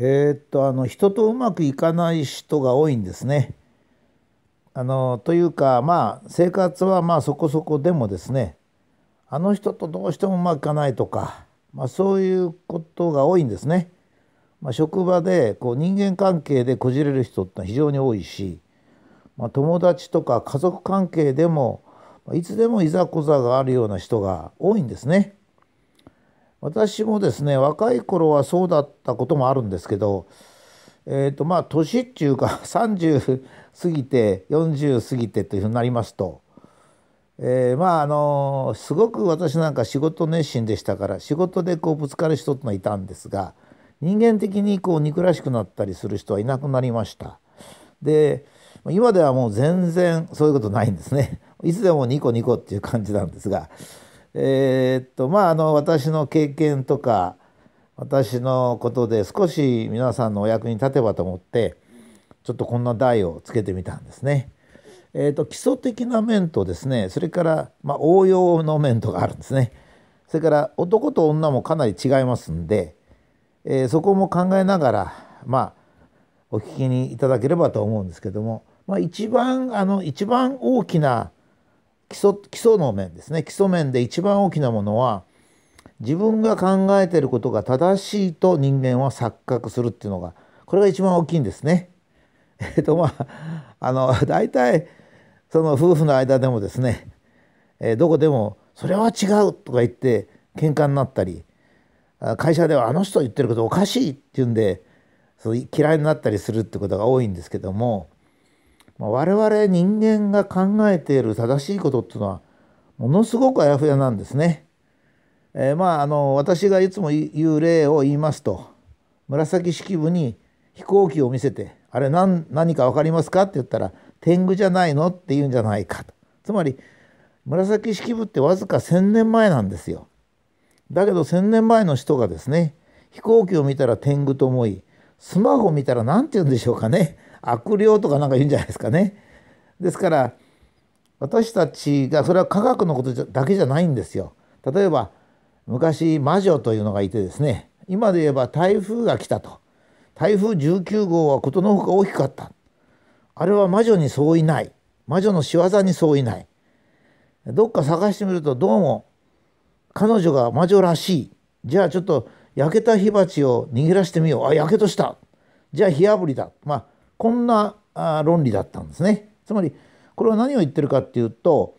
えー、っとあの人とうまくいかない人が多いんですね。あのというかまあ生活はまあそこそこでもですねあの人とどうしてもうまくいかないとか、まあ、そういうことが多いんですね。まあ、職場でこう人間関係でこじれる人ってのは非常に多いし、まあ、友達とか家族関係でもいつでもいざこざがあるような人が多いんですね。私もですね若い頃はそうだったこともあるんですけどえーとまあ年っていうか 30過ぎて40過ぎてというふうになりますと、えー、まああのすごく私なんか仕事熱心でしたから仕事でこうぶつかる人ってのはいたんですが人間的にこう憎らしくなったりする人はいなくなりました。で今ではもう全然そういうことないんですね。いつでもニコニコっていう感じなんですが。えー、っとまああの私の経験とか私のことで少し皆さんのお役に立てばと思ってちょっとこんな題をつけてみたんですね。えーと、基礎的な面とですねそれから、まあ、応用の面とかあるんですね。それから男と女もかなり違いますんで、えー、そこも考えながらまあお聞きにいただければと思うんですけども、まあ、一番あの一番大きな基礎基礎の面ですね基礎面で一番大きなものは自分が考えていることが正しいと人間は錯覚するっていうのがこれが一番大きいんですね。えっとまああの大体その夫婦の間でもですね、えー、どこでも「それは違う」とか言って喧嘩になったり会社では「あの人言ってることおかしい」って言うんでそう嫌いになったりするってことが多いんですけども我々人間が考えている正しいことっていうのはものすごくあやふやなんですね。えー、まああの私がいつも言う例を言いますと紫式部に飛行機を見せて「あれ何何か分かりますか?」って言ったら「天狗じゃないの?」って言うんじゃないかと。つまり紫式部ってわずか1,000年前なんですよ。だけど1,000年前の人がですね飛行機を見たら天狗と思いスマホ見たら何て言うんでしょうかね悪霊とかなんか言うんじゃないですかね。ですから私たちがそれは科学のことだけじゃないんですよ。例えば昔魔女というのがいてですね。今で言えば台風が来たと。台風19号はことのほか大きかった。あれは魔女にそういない。魔女の仕業にそういない。どっか探してみるとどうも彼女が魔女らしい。じゃあちょっと焼けた火鉢を握らしてみよう。あやけとした。じゃあ火あぶりだ。まあこんな論理だったんですねつまりこれは何を言ってるかっていうと,、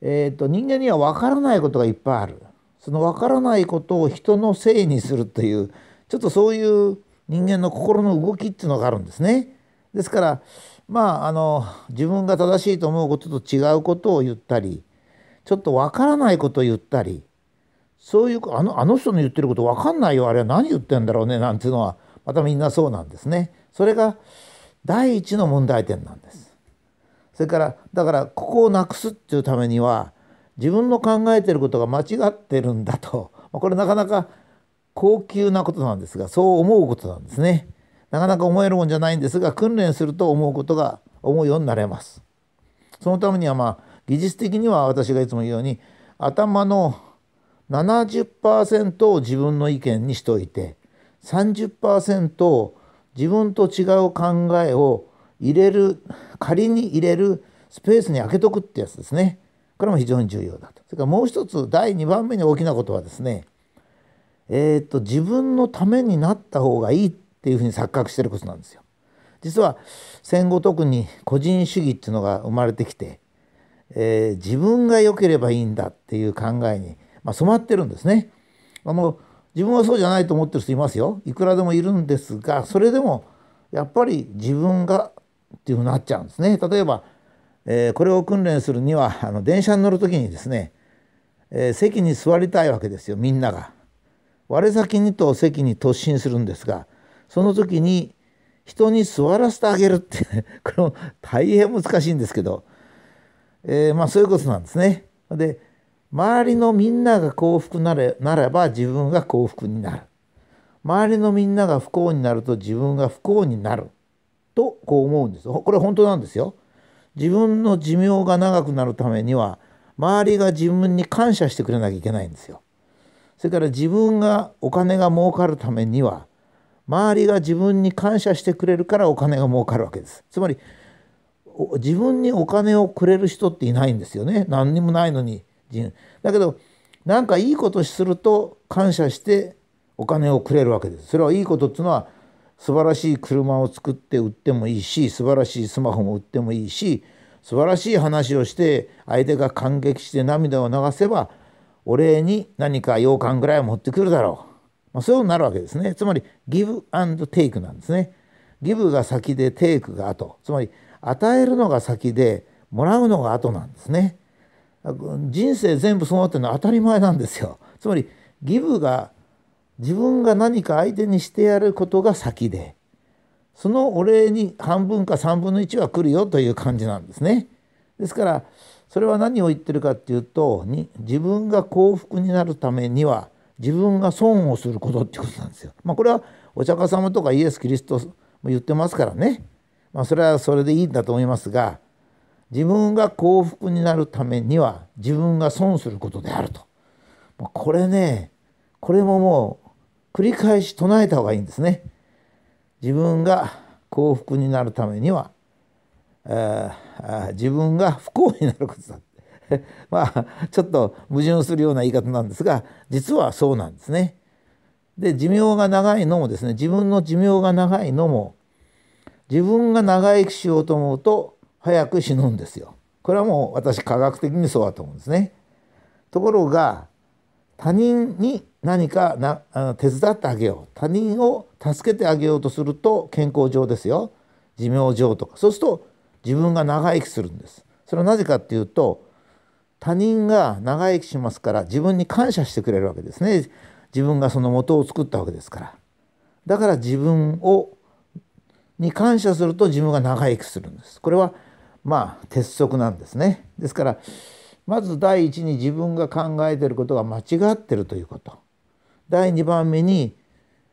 えーと、人間には分からないことがいっぱいあるその分からないことを人のせいにするというちょっとそういう人間の心の動きっていうのがあるんですね。ですからまああの自分が正しいと思うことと違うことを言ったりちょっと分からないことを言ったりそういうあのあの人の言ってること分かんないよあれは何言ってんだろうねなんていうのはまたみんなそうなんですね。それが第一の問題点なんです。それからだからここをなくすっていうためには自分の考えてることが間違ってるんだとこれなかなか高級なことなんですがそう思うことなんですね。なかなか思えるもんじゃないんですが訓練すると思うことが思うようになれます。そのためにはまあ技術的には私がいつも言うように頭の70%を自分の意見にしておいて30%を自分と違う考えを入れる仮に入れるスペースに空けとくってやつですね。これも非常に重要だと。それからもう一つ第2番目に大きなことはですねえー、っと自分のためになった方がいいっていうふうに錯覚してることなんですよ。実は戦後特に個人主義っていうのが生まれてきて、えー、自分が良ければいいんだっていう考えに、まあ、染まってるんですね。あの自分はそうじゃないと思ってる人いますよ。いくらでもいるんですがそれでもやっぱり自分がっていうふうになっちゃうんですね。例えばえー、これを訓練するにはあの電車に乗る時にですね、えー、席に座りたいわけですよみんなが。我先にと席に突進するんですがその時に人に座らせてあげるって これも大変難しいんですけど、えー、まあそういうことなんですね。で周りのみんなが幸福なれならば自分が幸福になる。周りのみんなが不幸になると自分が不幸になるとこう思うんですこれ本当なんですよ。自分の寿命が長くなるためには周りが自分に感謝してくれなきゃいけないんですよ。それから自分がお金が儲かるためには周りが自分に感謝してくれるからお金が儲かるわけですつまり自分にお金をくれる人っていないんですよね何にもないのにだけど何かいいことすると感謝してお金をくれるわけです。それはいいことっていうのは素晴らしい車を作って売ってもいいし素晴らしいスマホも売ってもいいし素晴らしい話をして相手が感激して涙を流せばお礼に何か羊羹ぐらい持ってくるだろう、まあ、そういうことになるわけですね。つまりギブアンドテイクなんですね。ギブが先でテイクが後。つまり与えるのが先でもらうのが後なんですね。人生全部そうなってるのは当たり前なんですよつまりギブが自分が何か相手にしてやることが先でそのお礼に半分か3分の1は来るよという感じなんですね。ですからそれは何を言ってるかっていうとに自分が幸福になるためには自分が損をすることっていうことなんですよ。まあ、これはお釈迦様とかイエス・キリストも言ってますからね、まあ、それはそれでいいんだと思いますが自分が幸福になるためには自分が損することであると。これねこれももう繰り返し唱えた方がいいんですね。自分が幸福になるためには、えー、自分が不幸になることだ まあちょっと矛盾するような言い方なんですが実はそうなんですね。で寿命が長いのもですね自分の寿命が長いのも自分が長生きしようと思うと早く死ぬんですよ。これはもう私科学的にそうだと思うんですね。ところが他人に何かなあの手伝ってあげよう。他人を助けてあげようとすると健康上ですよ。寿命上とか。そうすると自分が長生きするんです。それはなぜかっていうと他人が長生きしますから自分に感謝してくれるわけですね。自分がその元を作ったわけですから。だから自分をに感謝すると自分が長生きするんです。これはまあ鉄則なんですねですからまず第一に自分が考えていることが間違ってるということ第2番目に、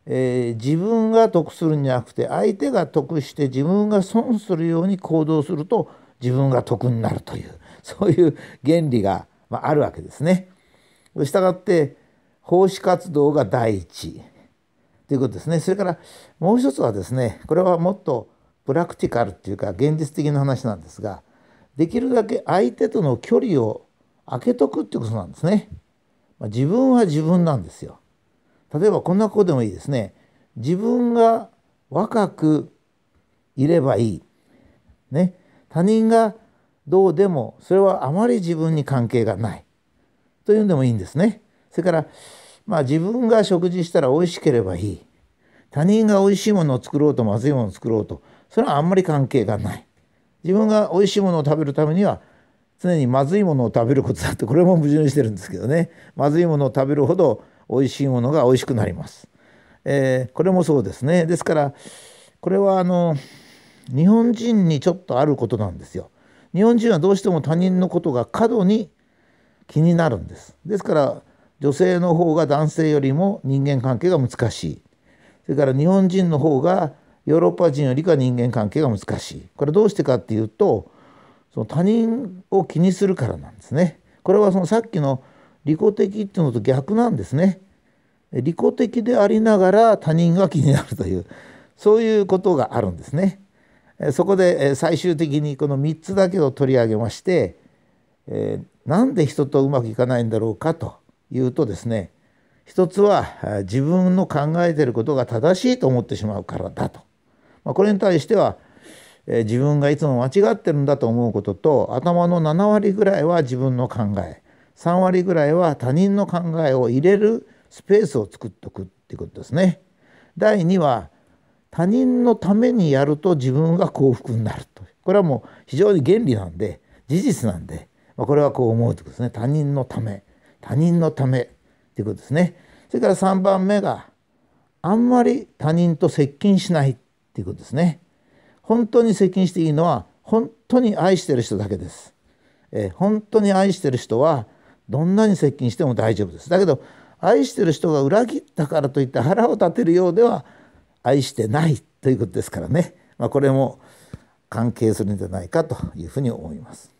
えー、自分が得するんじゃなくて相手が得して自分が損するように行動すると自分が得になるというそういう原理が、まあ、あるわけですね。したがって奉仕活動が第一ということですね。それからもう一つはですねこれはもっとプラクティカルっていうか現実的な話なんですができるだけ相手との距離を空けとくってことなんですね。まあ、自分は自分なんですよ。例えばこんなことでもいいですね。自分が若くいればいい。ね。他人がどうでもそれはあまり自分に関係がない。というんでもいいんですね。それからまあ自分が食事したら美味しければいい。他人が美味しいものを作ろうとまずいものを作ろうとそれはあんまり関係がない。自分が美味しいものを食べるためには常にまずいものを食べることだってこれも矛盾してるんですけどねまずいものを食べるほど美味しいものが美味しくなります。えー、これもそうですねですからこれはあの日本人にちょっとあることなんですよ。日本人はどうしても他人のことが過度に気になるんです。ですから女性の方が男性よりも人間関係が難しい。それから日本人の方がヨーロッパ人よりか人間関係が難しい。これどうしてかっていうとその他人を気にするからなんですね。これはそのさっきの利己的っていうのと逆なんですね。利己的でありながら他人が気になるというそういうことがあるんですね。そこで最終的にこの3つだけを取り上げまして、え、なんで人とうまくいかないんだろうかというとですね一つは自分の考えていることが正しいと思ってしまうからだと。まあ、これに対しては、えー、自分がいつも間違ってるんだと思うことと頭の7割ぐらいは自分の考え3割ぐらいは他人の考えを入れるスペースを作っておくっていうことですね。第2は他人のためにやると自分が幸福になるとこれはもう非常に原理なんで事実なんで、まあ、これはこう思うということですね他人のため他人のためということですね。それから3番目があんまり他人と接近しないっていうことですね。本当に接近していいのは本当に愛してる人だけです。えー、本当に愛してる人はどんなに接近しても大丈夫です。だけど愛してる人が裏切ったからといって腹を立てるようでは愛してないということですからね、まあ、これも関係するんじゃないかというふうに思います。